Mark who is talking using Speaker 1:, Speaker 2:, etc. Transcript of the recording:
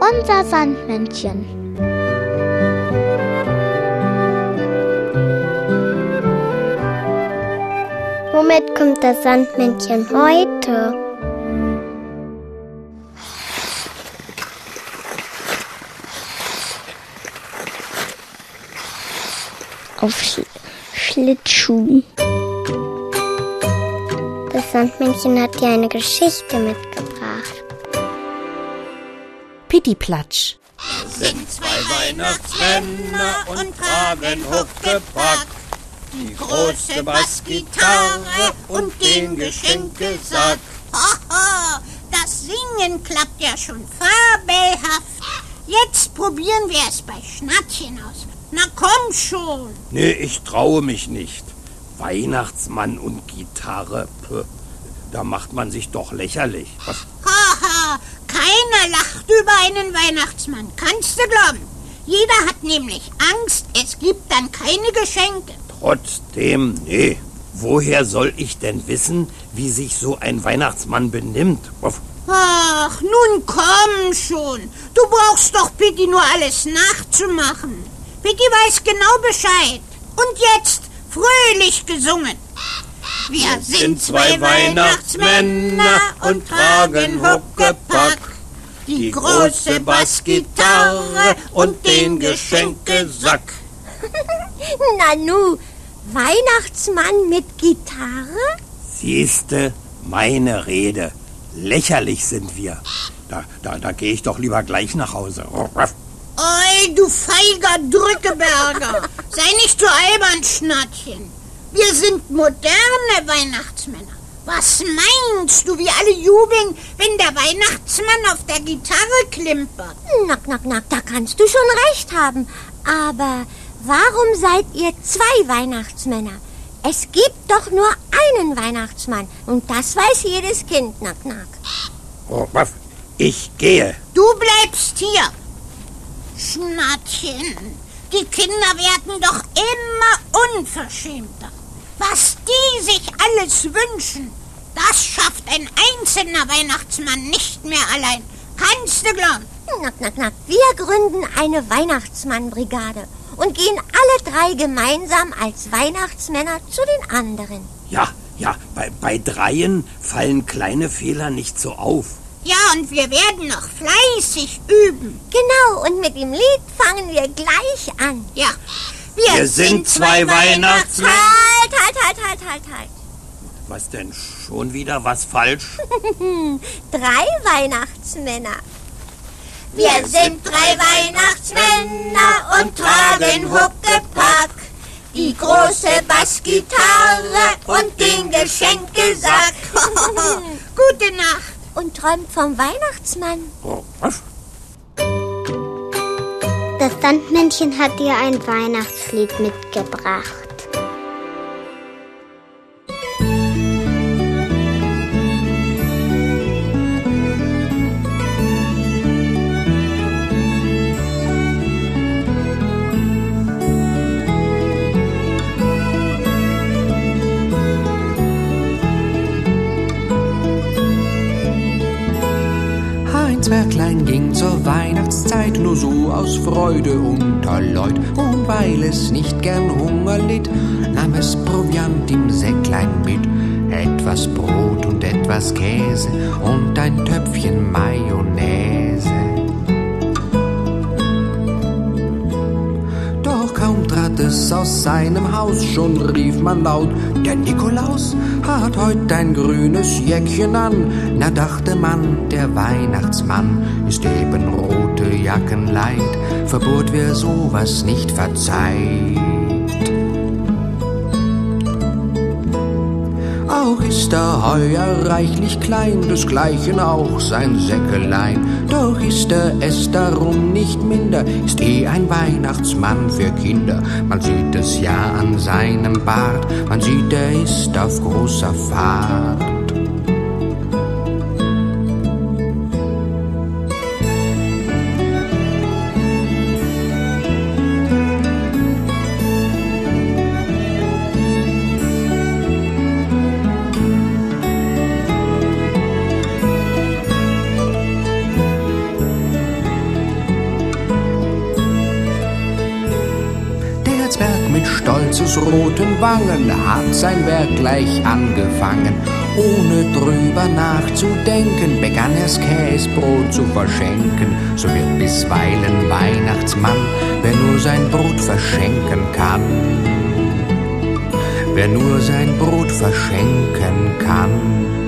Speaker 1: Unser Sandmännchen. Womit kommt das Sandmännchen heute? Auf Sch Schlittschuhen. Das Sandmännchen hat dir eine Geschichte mitgebracht.
Speaker 2: Pittiplatsch.
Speaker 3: Sind zwei Weihnachtsmänner und tragen Huckepack. Die große Bassgitarre und den Geschenkesack.
Speaker 4: Hoho, das Singen klappt ja schon fabelhaft. Jetzt probieren wir es bei Schnattchen aus. Na komm schon.
Speaker 3: Nee, ich traue mich nicht. Weihnachtsmann und Gitarre, puh, da macht man sich doch lächerlich. Was?
Speaker 4: Lacht über einen Weihnachtsmann. Kannst du glauben? Jeder hat nämlich Angst, es gibt dann keine Geschenke.
Speaker 3: Trotzdem, nee. Woher soll ich denn wissen, wie sich so ein Weihnachtsmann benimmt? Uff.
Speaker 4: Ach, nun komm schon. Du brauchst doch Pitti nur alles nachzumachen. Pitti weiß genau Bescheid. Und jetzt fröhlich gesungen. Wir sind zwei Weihnachtsmänner und tragen Huckepack. Die große Bassgitarre und den Geschenkesack.
Speaker 2: Nanu, Weihnachtsmann mit Gitarre?
Speaker 3: Siehste, meine Rede. Lächerlich sind wir. Da, da, da gehe ich doch lieber gleich nach Hause.
Speaker 4: Oi, du feiger Drückeberger. Sei nicht so albern, Schnattchen. Wir sind moderne Weihnachtsmänner. Was meinst du, wie alle jubeln, wenn der Weihnachtsmann auf der Gitarre klimpert?
Speaker 2: Nack, nack, nack, da kannst du schon recht haben. Aber warum seid ihr zwei Weihnachtsmänner? Es gibt doch nur einen Weihnachtsmann. Und das weiß jedes Kind, nack, nack.
Speaker 3: Ich gehe.
Speaker 4: Du bleibst hier. Schnattchen, die Kinder werden doch immer unverschämter. Was die sich alles wünschen, das schafft ein einzelner Weihnachtsmann nicht mehr allein. Kannst du glauben?
Speaker 2: Nack, nack, nack. Wir gründen eine Weihnachtsmannbrigade und gehen alle drei gemeinsam als Weihnachtsmänner zu den anderen.
Speaker 3: Ja, ja, bei, bei dreien fallen kleine Fehler nicht so auf.
Speaker 4: Ja, und wir werden noch fleißig üben.
Speaker 2: Genau, und mit dem Lied fangen wir gleich an.
Speaker 4: Ja,
Speaker 3: wir, wir sind, sind zwei Weihnachtsmänner.
Speaker 2: Halt, halt, halt, halt, halt, halt.
Speaker 3: Was denn? Schon wieder was falsch?
Speaker 2: drei Weihnachtsmänner.
Speaker 4: Wir sind drei Weihnachtsmänner und tragen Huckepack. Die große Bassgitarre und den Geschenkesack. Gute Nacht.
Speaker 2: Und träumt vom Weihnachtsmann.
Speaker 3: Oh, was?
Speaker 1: Das Sandmännchen hat dir ein Weihnachtslied mitgebracht.
Speaker 5: Zwerglein ging zur Weihnachtszeit nur so aus Freude unter Leut. Und weil es nicht gern Hunger litt, nahm es Proviant im Säcklein mit. Etwas Brot und etwas Käse und ein Töpfchen Mayonnaise. Es aus seinem Haus, schon rief man laut, der Nikolaus hat heut ein grünes Jäckchen an. Na dachte man, der Weihnachtsmann ist eben rote Jacken leid, verbot wer sowas nicht verzeiht. Auch ist er heuer reichlich klein, desgleichen auch sein Säckelein. Doch ist er es darum nicht minder, ist eh ein Weihnachtsmann für Kinder. Man sieht es ja an seinem Bart, man sieht, er ist auf großer Fahrt. Roten Wangen hat sein Werk gleich angefangen. Ohne drüber nachzudenken, begann er's Käsbrot zu verschenken. So wird bisweilen Weihnachtsmann, wer nur sein Brot verschenken kann. Wer nur sein Brot verschenken kann.